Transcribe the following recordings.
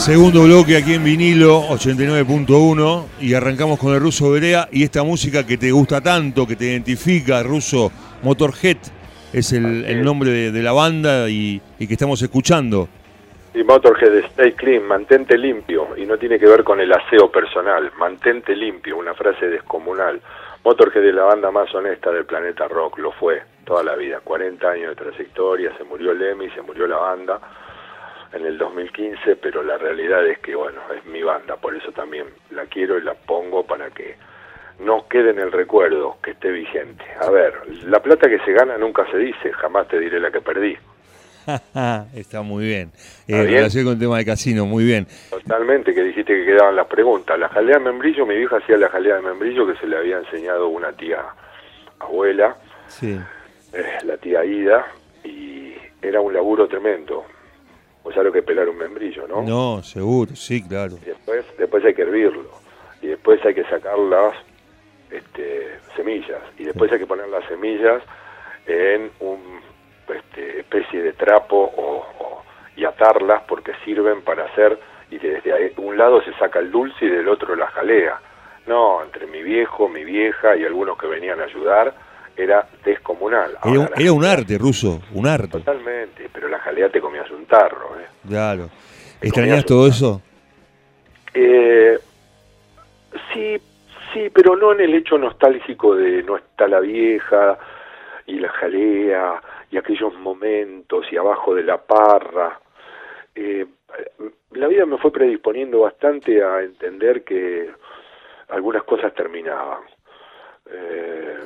Segundo bloque aquí en vinilo 89.1 y arrancamos con el ruso Berea y esta música que te gusta tanto, que te identifica, ruso Motorhead, es el, nombre de, la banda y, que estamos escuchando. Y Motorhead, stay clean, mantente limpio, y no tiene que ver con el aseo personal, mantente limpio, una frase descomunal. Motorhead es la banda más honesta del planeta rock, lo fue toda la vida, 40 años de trayectoria, se murió Lemmy, se murió la banda en el 2015, pero la realidad es que, bueno, es mi banda, por eso también la quiero y la pongo para que no quede en el recuerdo, que esté vigente. A ver, la plata que se gana nunca se dice, jamás te diré la que perdí. Está muy bien. En relación con el tema de casino, muy bien. Totalmente, que dijiste que quedaban las preguntas. La jalea de membrillo, mi vieja hacía la jalea de membrillo que se le había enseñado una tía abuela, sí. Eh, la tía Ida, y era un laburo tremendo. Pues ya lo que pelar un membrillo, ¿no? No, seguro, sí, claro. después, después hay que hervirlo. Y después hay que sacar las este, semillas. Y después hay que poner las semillas en un este, especie de trapo o, y atarlas porque sirven para hacer, y desde un lado se saca el dulce y del otro la jalea. No, entre mi viejo, mi vieja y algunos que venían a ayudar, era descomunal. era, un arte ruso, un arte. Totalmente, pero la jalea te comías un tarro. ¿eh? Claro. ¿Extrañas todo eso? Eh, sí, sí, pero no en el hecho nostálgico de no está la vieja y la jalea y aquellos momentos y abajo de la parra. Eh, la vida me fue predisponiendo bastante a entender que algunas cosas terminaban. Eh,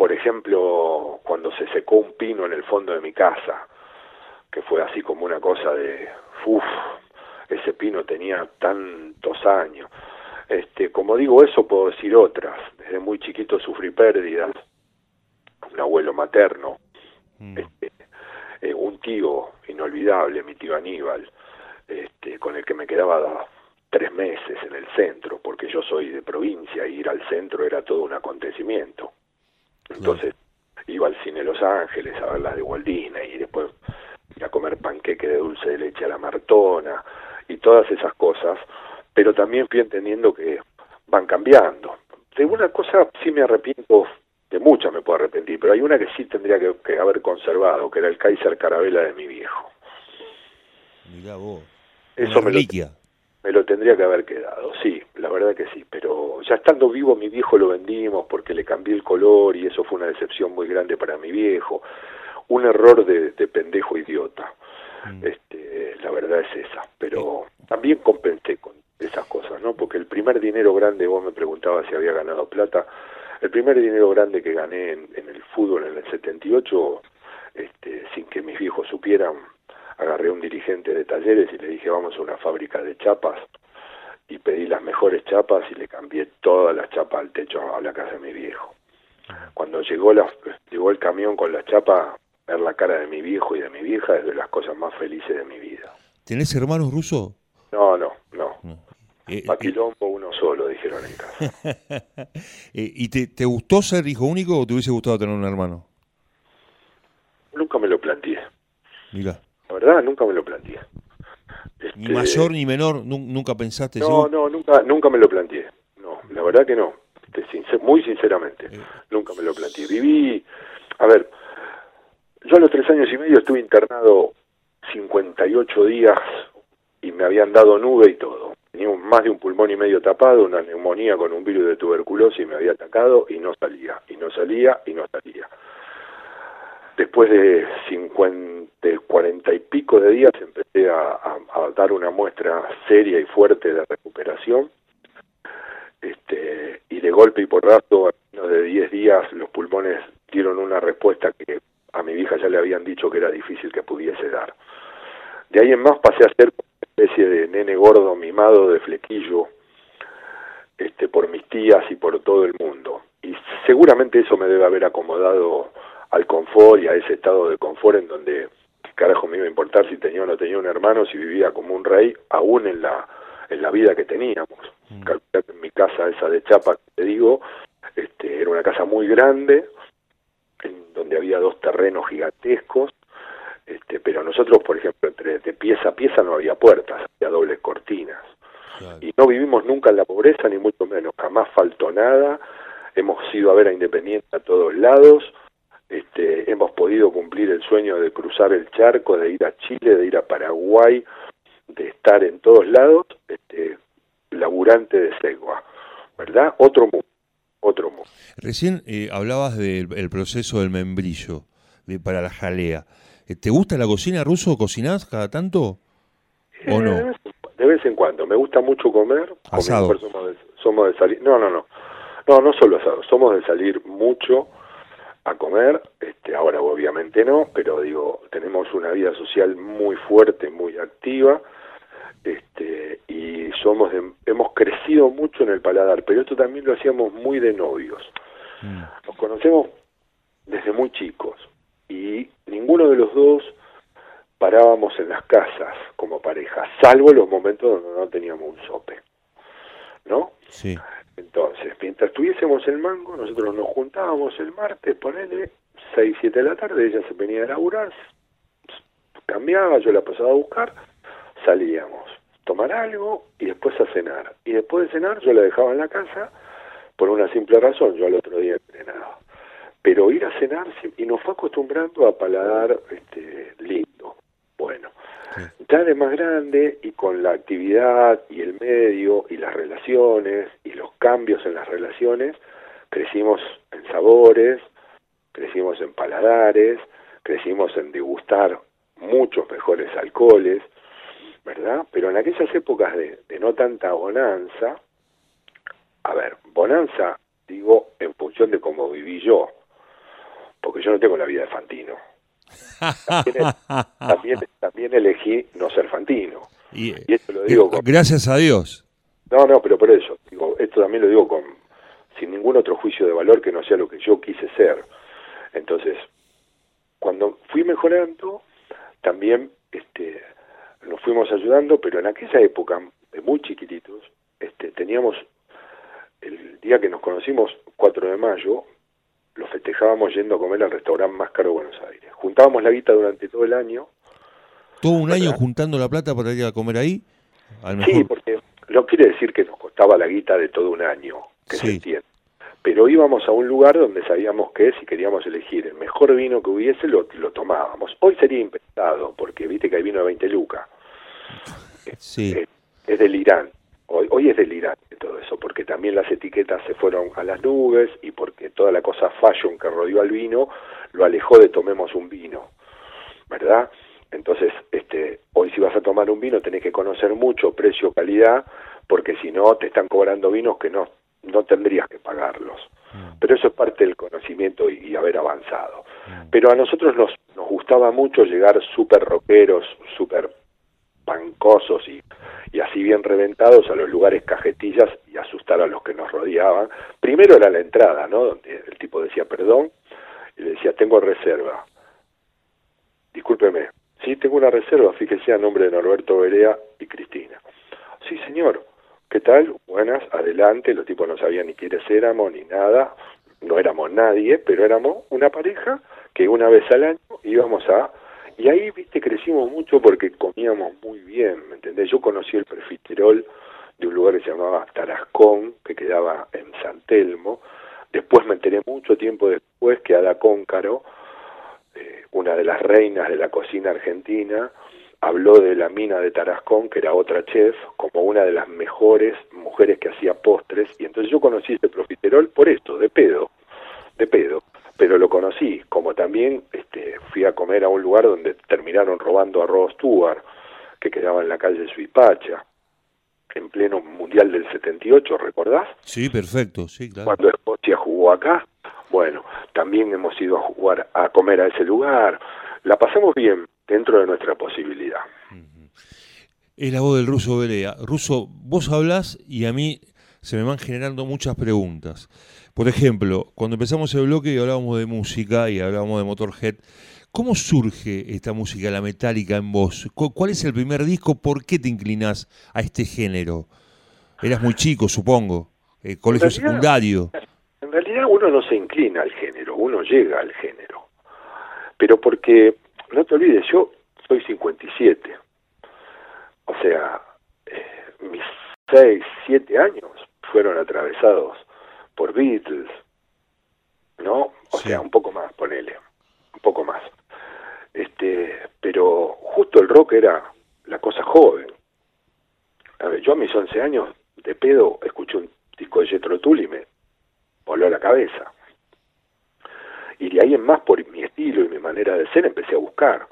por ejemplo, cuando se secó un pino en el fondo de mi casa, que fue así como una cosa de, uff, ese pino tenía tantos años. Este, como digo eso, puedo decir otras. Desde muy chiquito sufrí pérdidas. Un abuelo materno, mm. este, eh, un tío inolvidable, mi tío Aníbal, este, con el que me quedaba tres meses en el centro, porque yo soy de provincia y ir al centro era todo un acontecimiento. Entonces iba al cine Los Ángeles a ver las de Walt Disney y después a comer panqueque de dulce de leche a la Martona y todas esas cosas, pero también fui entendiendo que van cambiando. De una cosa sí me arrepiento, de muchas me puedo arrepentir, pero hay una que sí tendría que, haber conservado, que era el Kaiser Carabela de mi viejo. Mirá vos. Eso me me lo tendría que haber quedado, sí, la verdad que sí, pero ya estando vivo mi viejo lo vendimos porque le cambié el color y eso fue una decepción muy grande para mi viejo, un error de, pendejo idiota, mm. este, la verdad es esa, pero también compensé con esas cosas, ¿no? Porque el primer dinero grande, vos me preguntabas si había ganado plata, el primer dinero grande que gané en, en el fútbol en el 78, este, sin que mis viejos supieran, agarré a un dirigente de talleres y le dije vamos a una fábrica de chapas y pedí las mejores chapas y le cambié todas las chapas al techo a la casa de mi viejo. Cuando llegó, la, llegó el camión con la chapa, ver la cara de mi viejo y de mi vieja es de las cosas más felices de mi vida. ¿Tenés hermanos rusos? No, no, no. Eh, Paquilombo eh, uno solo, dijeron en casa. Eh, ¿Y te, te gustó ser hijo único o te hubiese gustado tener un hermano? Nunca me lo planteé. Mira. La verdad, nunca me lo planteé. Ni este, mayor ni menor, nunca pensaste. No, no, nunca, nunca me lo planteé. No, la verdad que no. Este, muy sinceramente, eh. nunca me lo planteé. Viví, a ver, yo a los tres años y medio estuve internado 58 días y me habían dado nube y todo. Tenía más de un pulmón y medio tapado, una neumonía con un virus de tuberculosis me había atacado y no salía, y no salía, y no salía después de 50, de 40 y pico de días empecé a, dar una muestra seria y fuerte de recuperación este, y de golpe y porrazo, en de 10 días los pulmones dieron una respuesta que a mi vieja ya le habían dicho que era difícil que pudiese dar. De ahí en más pasé a ser una especie de nene gordo mimado de flequillo este, por mis tías y por todo el mundo. Y seguramente eso me debe haber acomodado al confort y a ese estado de confort en donde carajo me iba a importar si tenía o no tenía un hermano, si vivía como un rey, aún en la en la vida que teníamos. Mm. en mi casa esa de Chapa, te digo, este, era una casa muy grande, en donde había dos terrenos gigantescos, Este, pero nosotros, por ejemplo, entre de pieza a pieza no había puertas, había dobles cortinas. Y no vivimos nunca en la pobreza, ni mucho menos. Jamás faltó nada. Hemos ido a ver a Independiente a todos lados. Este, hemos podido cumplir el sueño de cruzar el charco, de ir a Chile, de ir a Paraguay, de estar en todos lados, este, laburante de Segua, ¿verdad? Otro mundo, otro mundo. Recién eh, hablabas del proceso del membrillo de, para la jalea. Eh, ¿Te gusta la cocina ruso? ¿Cocinás cada tanto? ¿O no? Eh, de vez en cuando. Me gusta mucho comer. Asado. Somos de, somos de salir. No, no, no. No, no solo asado. Somos de salir mucho a comer. Este, ahora obviamente no, pero digo, tenemos una vida social muy fuerte, muy activa. Este, y somos hemos crecido mucho en el paladar, pero esto también lo hacíamos muy de novios. Mm. Nos conocemos desde muy chicos y ninguno de los dos parábamos en las casas como pareja, salvo los momentos donde no teníamos un sope. ¿No? Sí. Entonces, mientras tuviésemos el mango, nosotros nos juntábamos el martes, ponele 6, 7 de la tarde, ella se venía a laburar, cambiaba, yo la pasaba a buscar, salíamos, tomar algo y después a cenar. Y después de cenar yo la dejaba en la casa por una simple razón, yo al otro día entrenaba. Pero ir a cenar y nos fue acostumbrando a paladar este, lindo. Ya de más grande y con la actividad y el medio y las relaciones y los cambios en las relaciones, crecimos en sabores, crecimos en paladares, crecimos en degustar muchos mejores alcoholes, ¿verdad? Pero en aquellas épocas de, no tanta bonanza, a ver, bonanza digo en función de cómo viví yo, porque yo no tengo la vida de Fantino. También, también, elegí no ser Fantino. Y, esto lo digo gracias a Dios. No, no, pero por eso, digo, esto también lo digo con sin ningún otro juicio de valor que no sea lo que yo quise ser. Entonces, cuando fui mejorando, también este, nos fuimos ayudando, pero en aquella época, muy chiquititos, este, teníamos el día que nos conocimos, 4 de mayo, lo festejábamos yendo a comer al restaurante más caro de Buenos Aires. Juntábamos la guita durante todo el año. ¿Todo un año juntando la plata para ir a comer ahí? Sí, porque no quiere decir que nos costaba la guita de todo un año, que se entiende. Pero íbamos a un lugar donde sabíamos que si queríamos elegir el mejor vino que hubiese, lo, lo tomábamos. Hoy sería impensado, porque viste que hay vino de 20 lucas. Sí. Es, es delirante. Hoy, hoy es delirante todo eso, porque también las etiquetas se fueron a las nubes y porque toda la cosa fashion que rodeó al vino lo alejó de tomemos un vino, ¿verdad? Entonces, este, hoy si vas a tomar un vino tenés que conocer mucho precio, calidad, porque si no te están cobrando vinos que no, no tendrías que pagarlos. Mm. Pero eso es parte del conocimiento y, haber avanzado. Mm. Pero a nosotros nos, nos gustaba mucho llegar súper rockeros, súper pancosos y y así bien reventados a los lugares cajetillas y asustar a los que nos rodeaban. Primero era la entrada, ¿no? Donde el tipo decía perdón y le decía tengo reserva. Discúlpeme, sí tengo una reserva, fíjese a nombre de Norberto Berea y Cristina. Sí, señor. ¿Qué tal? Buenas, adelante. Los tipos no sabían ni quiénes éramos ni nada. No éramos nadie, pero éramos una pareja que una vez al año íbamos a y ahí, viste, crecimos mucho porque comíamos muy bien, ¿me entendés? Yo conocí el prefiterol de un lugar que se llamaba Tarascón, que quedaba en San Telmo. Después me enteré mucho tiempo después que Ada Cóncaro, eh, una de las reinas de la cocina argentina, habló de la mina de Tarascón, que era otra chef, como una de las mejores mujeres que hacía postres. Y entonces yo conocí ese profiterol por esto, de pedo, de pedo pero lo conocí, como también este, fui a comer a un lugar donde terminaron robando a Ross Stewart, que quedaba en la calle Suipacha, en pleno Mundial del 78, ¿recordás? Sí, perfecto, sí, claro. Cuando Escocia jugó acá, bueno, también hemos ido a jugar, a comer a ese lugar, la pasamos bien dentro de nuestra posibilidad. Es la voz del ruso Belea. Ruso, vos hablas y a mí se me van generando muchas preguntas. Por ejemplo, cuando empezamos el bloque y hablábamos de música y hablábamos de Motorhead, ¿cómo surge esta música, la metálica en vos? ¿Cuál es el primer disco? ¿Por qué te inclinás a este género? Eras muy chico, supongo, eh, colegio secundario. En realidad uno no se inclina al género, uno llega al género. Pero porque no te olvides, yo soy 57. O sea, eh, mis 6, 7 años fueron atravesados por Beatles, ¿no? O sea, un poco más, ponele, un poco más. Este, pero justo el rock era la cosa joven. A ver, yo a mis 11 años de pedo escuché un disco de Jethro Tull y me voló la cabeza. Y de ahí en más, por mi estilo y mi manera de ser, empecé a buscar.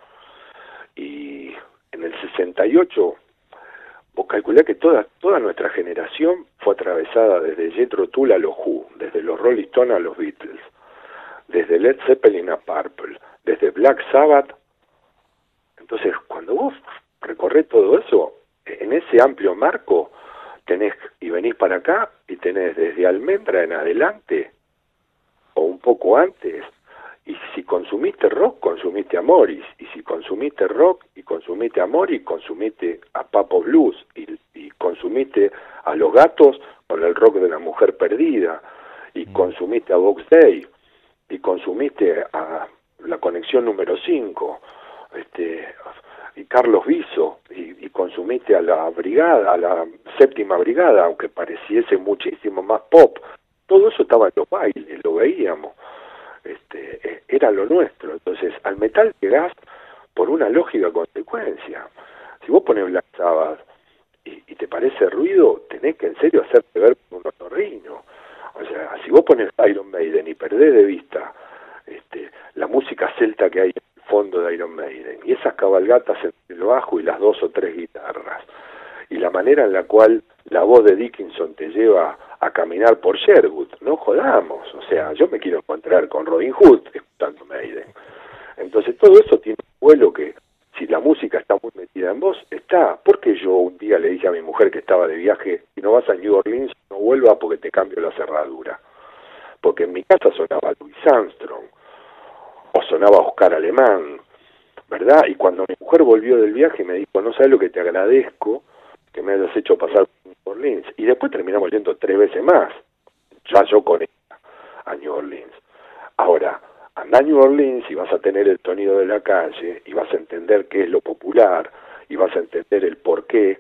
Y en el 68, vos calculé que toda, toda nuestra generación fue atravesada desde Jethro Tull a los Who, desde los Rolling Stones a los Beatles, desde Led Zeppelin a Purple, desde Black Sabbath. Entonces, cuando vos recorres todo eso, en ese amplio marco, tenés y venís para acá y tenés desde Almendra en adelante, o un poco antes, y si consumiste rock, consumiste a Morris. Y si consumiste rock consumiste a Morris, consumiste a Papo Blues. Y, consumiste a Los Gatos con el rock de la mujer perdida. Y mm. consumiste a Box Day. Y consumiste a la conexión número 5. Este, y Carlos Viso. Y, y consumiste a la brigada, a la séptima brigada, aunque pareciese muchísimo más pop. Todo eso estaba en los bailes, lo veíamos este, eh, era lo nuestro. Entonces, al metal llegás por una lógica consecuencia. Si vos pones Black Sabbath y, te parece ruido, tenés que en serio hacerte ver con un otorrino. O sea, si vos pones Iron Maiden y perdés de vista este, la música celta que hay en el fondo de Iron Maiden y esas cabalgatas en el bajo y las dos o tres guitarras y la manera en la cual la voz de Dickinson te lleva a caminar por Sherwood, no jodamos, o sea, yo me quiero encontrar con Robin Hood escuchando Maiden. Entonces todo eso vuelo que si la música está muy metida en vos, está. Porque yo un día le dije a mi mujer que estaba de viaje, si no vas a New Orleans, no vuelvas porque te cambio la cerradura. Porque en mi casa sonaba Louis Armstrong, o sonaba Oscar Alemán, ¿verdad? Y cuando mi mujer volvió del viaje me dijo, no sabes lo que te agradezco, que me hayas hecho pasar por New Orleans. Y después terminamos yendo tres veces más, ya yo con ella, a New Orleans. Ahora, anda a New Orleans y vas a tener el sonido de la calle y vas a entender qué es lo popular y vas a entender el por qué,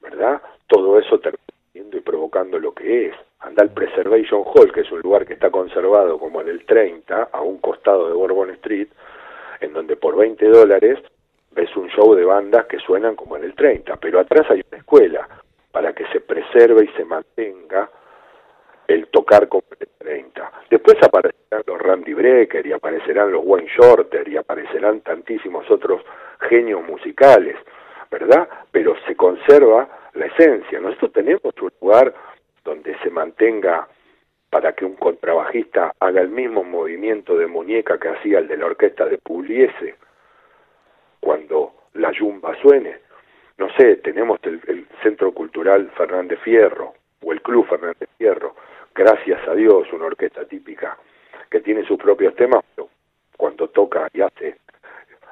¿verdad? Todo eso termina y provocando lo que es. Anda al Preservation Hall, que es un lugar que está conservado como en el 30, a un costado de Bourbon Street, en donde por 20 dólares es un show de bandas que suenan como en el 30, pero atrás hay una escuela para que se preserve y se mantenga el tocar el 30. Después aparecerán los Randy Brecker y aparecerán los Wayne Shorter y aparecerán tantísimos otros genios musicales, ¿verdad? Pero se conserva la esencia. Nosotros tenemos un lugar donde se mantenga para que un contrabajista haga el mismo movimiento de muñeca que hacía el de la orquesta de Pugliese, cuando la yumba suene. No sé, tenemos el, Centro Cultural Fernández Fierro o el Club Fernández Fierro, gracias a Dios, una orquesta típica que tiene sus propios temas, pero cuando toca y hace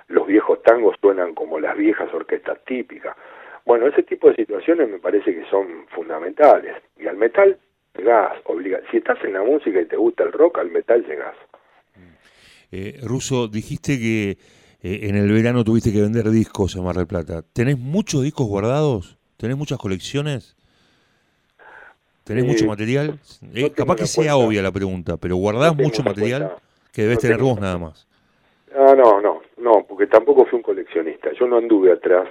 los viejos tangos suenan como las viejas orquestas típicas. Bueno, ese tipo de situaciones me parece que son fundamentales. Y al metal llegás, obliga. Si estás en la música y te gusta el rock, al metal llegás. Eh, Ruso, dijiste que eh, en el verano tuviste que vender discos a Mar del Plata. ¿Tenés muchos discos guardados? ¿Tenés muchas colecciones? ¿Tenés mucho material? Eh, capaz que sea obvia la pregunta, pero ¿guardás mucho material que debes tener vos nada más? Ah, no, no, no, porque tampoco fui un coleccionista. Yo no anduve atrás.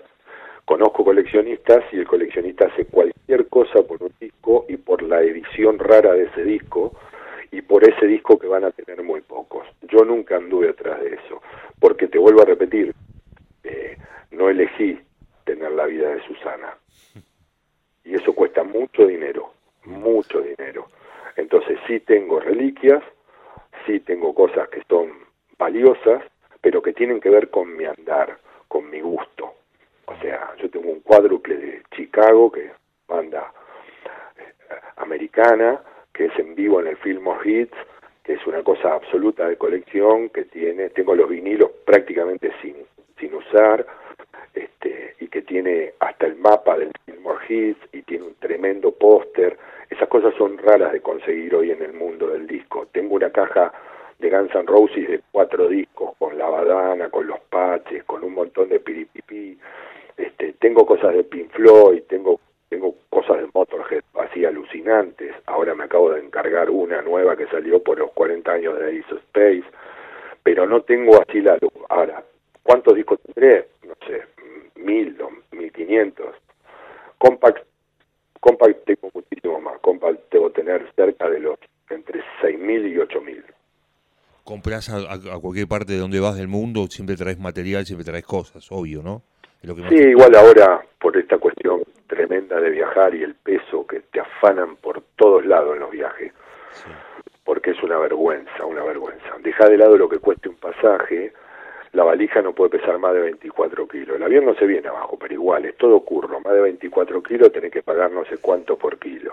Conozco coleccionistas y el coleccionista hace cualquier cosa por un disco y por la edición rara de ese disco y por ese disco que van a tener muy pocos. Yo nunca anduve atrás de eso porque te vuelvo a repetir, eh, no elegí tener la vida de Susana. Y eso cuesta mucho dinero, mucho dinero. Entonces sí tengo reliquias, sí tengo cosas que son valiosas, pero que tienen que ver con mi andar, con mi gusto. O sea, yo tengo un cuádruple de Chicago, que es banda eh, americana, que es en vivo en el Fillmore Hits, que es una cosa absoluta de colección, que tiene, tengo los vinilos prácticamente sin, sin usar, este, y que tiene hasta el mapa del Fillmore Hits y tiene un tremendo póster. Esas son raras de conseguir hoy en el mundo del disco. Tengo una caja de Guns N' Roses de cuatro discos, con la badana, con los patch, montón de piripipi. Este, tengo cosas de Pink Floyd, tengo tengo cosas de Motorhead así alucinantes. Ahora me acabo de encargar una nueva que salió por los 40 años de Ace Space, pero no tengo así la luz. Ahora, ¿cuántos discos tendré? No sé, mil, mil quinientos. Compact tengo muchísimo más. Compact debo tener cerca de los entre seis mil y ocho mil. Compras a, a, cualquier parte de donde vas del mundo, siempre traes material, siempre traes cosas, obvio, ¿no? sí, igual ahora, por esta cuestión tremenda de viajar y el peso que te afanan por todos lados en los viajes, porque es una vergüenza, una vergüenza. Deja de lado lo que cueste un pasaje, la valija no puede pesar más de 24 kilos. El avión no se viene abajo, pero igual, es todo curro, más de 24 kilos tenés que pagar no sé cuánto por kilo.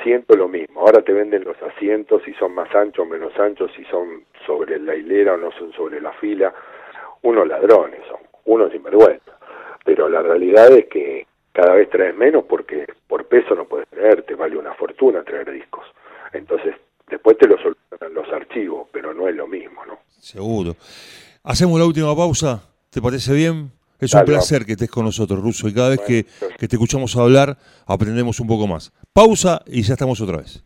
Asientos lo mismo, ahora te venden los asientos si son más anchos o menos anchos, si son sobre la hilera o no son sobre la fila, unos ladrones son, unos sinvergüenza, pero la realidad es que cada vez traes menos porque por peso no puedes traer, te vale una fortuna traer discos. Entonces, después te lo solucionan los archivos, pero no es lo mismo, ¿no? Seguro. Hacemos la última pausa, ¿te parece bien? Es un placer que estés con nosotros, Ruso, y cada vez que, que te escuchamos hablar aprendemos un poco más. Pausa y ya estamos otra vez.